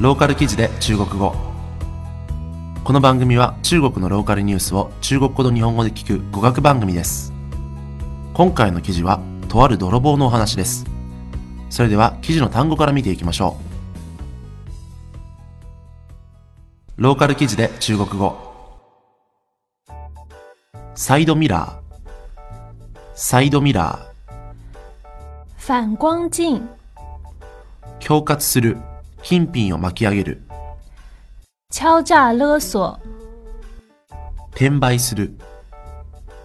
ローカル記事で中国語。この番組は中国のローカルニュースを中国語と日本語で聞く語学番組です。今回の記事はとある泥棒のお話です。それでは記事の単語から見ていきましょう。ローカル記事で中国語。サイドミラー。サイドミラー。反光鏡、恐喝する金品を巻き上げる。敲诈勒索、転売する。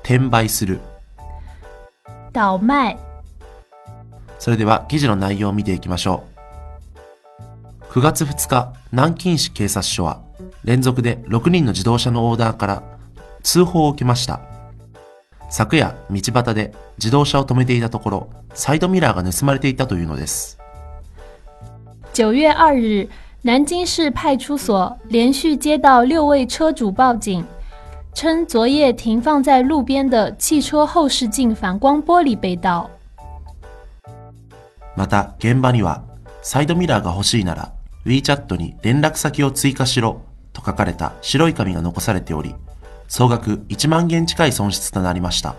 転売する。倒卖、それでは記事の内容を見ていきましょう。9月2日南京市警察署は連続で6人の自動車のオーダーから通報を受けました。昨夜道端で自動車を止めていたところサイドミラーが盗まれていたというのです九月二日，南京市派出所连续接到六位车主报警，称昨夜停放在路边的汽车后视镜反光玻璃被盗。また現場にはサイドミラーが欲しいなら WeChat に連絡先を追加しろと書かれた白い紙が残されており総額1万元近い損失となりました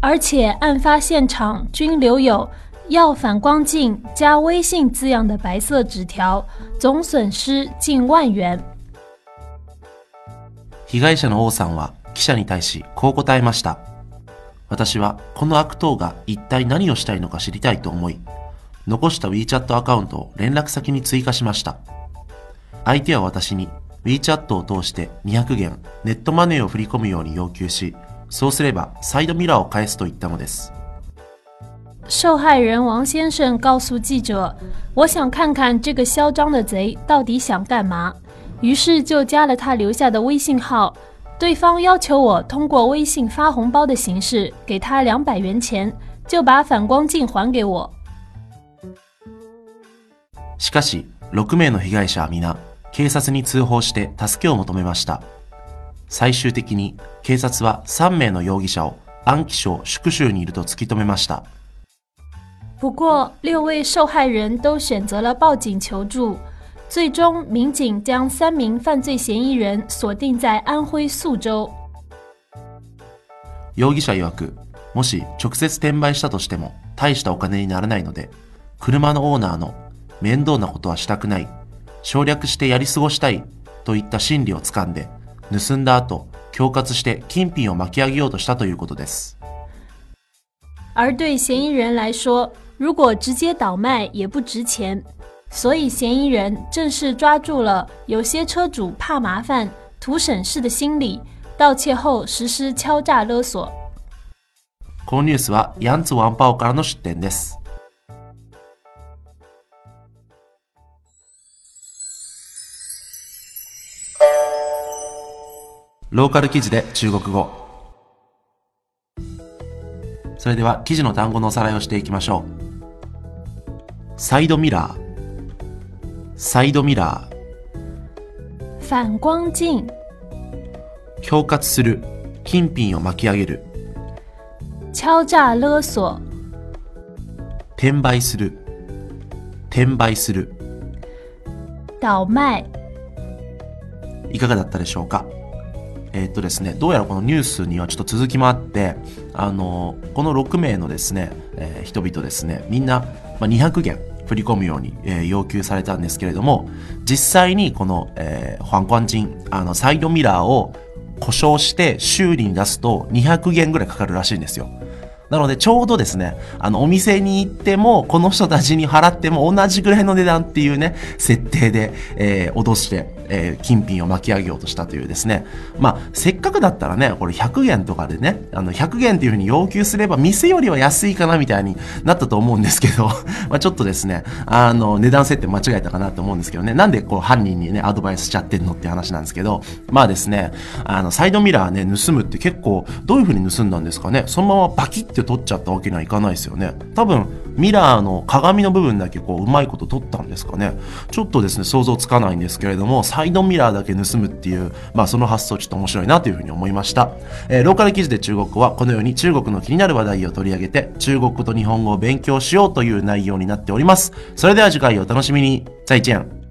而且案发现场均留有“ 要反光镜加微信”字样的白色纸条，总损失近万元。被害者の王さんは記者に対しこう答えました。私はこの悪党が一体何をしたいのか知りたいと思い、残した WeChat アカウントを連絡先に追加しました。相手は私に WeChat を通して200元ネットマネーを振り込むように要求し、そうすればサイドミラーを返すと言ったのです。受害人王先生告诉记者：“我想看看这个嚣张的贼到底想干嘛。”于是就加了他留下的微信号。对方要求我通过微信发红包的形式给他两百元钱，就把反光镜还给我。しかし、6名の被害者は皆、警察に通報して助けを求めました。最終的に、警察は3名の容疑者を安徽省宿州にいると突き止めました。 不过，六位受害人都选择了报警求助。最终，民警将三名犯罪嫌疑人锁定在安徽宿州。容疑者曰く、もし直接転売したとしても大したお金にならないので、車のオーナーの面倒なことはしたくない、省略してやり過ごしたいといった心理をつかんで、盗んだ後、恐喝して金品を巻き上げようとしたということです。而对嫌疑人来说，如果直接倒卖也不值钱，所以嫌疑人正是抓住了有些车主怕麻烦、图省事的心理，盗窃后实施敲诈勒索。このニュースはヤンツワンパオからの出展です。ローカル記事で中国語。それでは記事の単語のおさらいをしていきましょう。 サイドミラー。サイドミラー。反光鏡、恐喝する。金品を巻き上げる。敲诈勒索、転売する。転売する。倒卖。いかがだったでしょうか？えーっとですね、どうやらこのニュースにはちょっと続きもあって、あのこの6名のですね、えー人々ですね、みんな、まあ、200元振り込むように、えー要求されたんですけれども、実際にこの、えー、ファン人、あの、サイドミラーを故障して修理に出すと200元ぐらいかかるらしいんですよ。なので、ちょうどですね、あの、お店に行っても、この人たちに払っても同じぐらいの値段っていうね、設定で、えー脅して、えー金品を巻き上げようとしたというですね。まあ、せっかくだったらね、これ100元とかでね、あの、100元っていうふうに要求すれば、店よりは安いかなみたいになったと思うんですけど、まあ、ちょっとですね、あの、値段設定間違えたかなと思うんですけどね、なんでこう、犯人にね、アドバイスしちゃってんのって話なんですけど、まあですね、あの、サイドミラーね、盗むって結構、どういうふうに盗んだんですかね、そのままバキってて取っちゃったわけにはいかないですよね。多分、ミラーの鏡の部分だけこう、うまいこと取ったんですかね。ちょっとですね、想像つかないんですけれども、サイドミラーだけ盗むっていう、まあその発想ちょっと面白いなというふうに思いました。えー、ローカル記事で中国語はこのように中国の気になる話題を取り上げて、中国語と日本語を勉強しようという内容になっております。それでは次回お楽しみに。再见。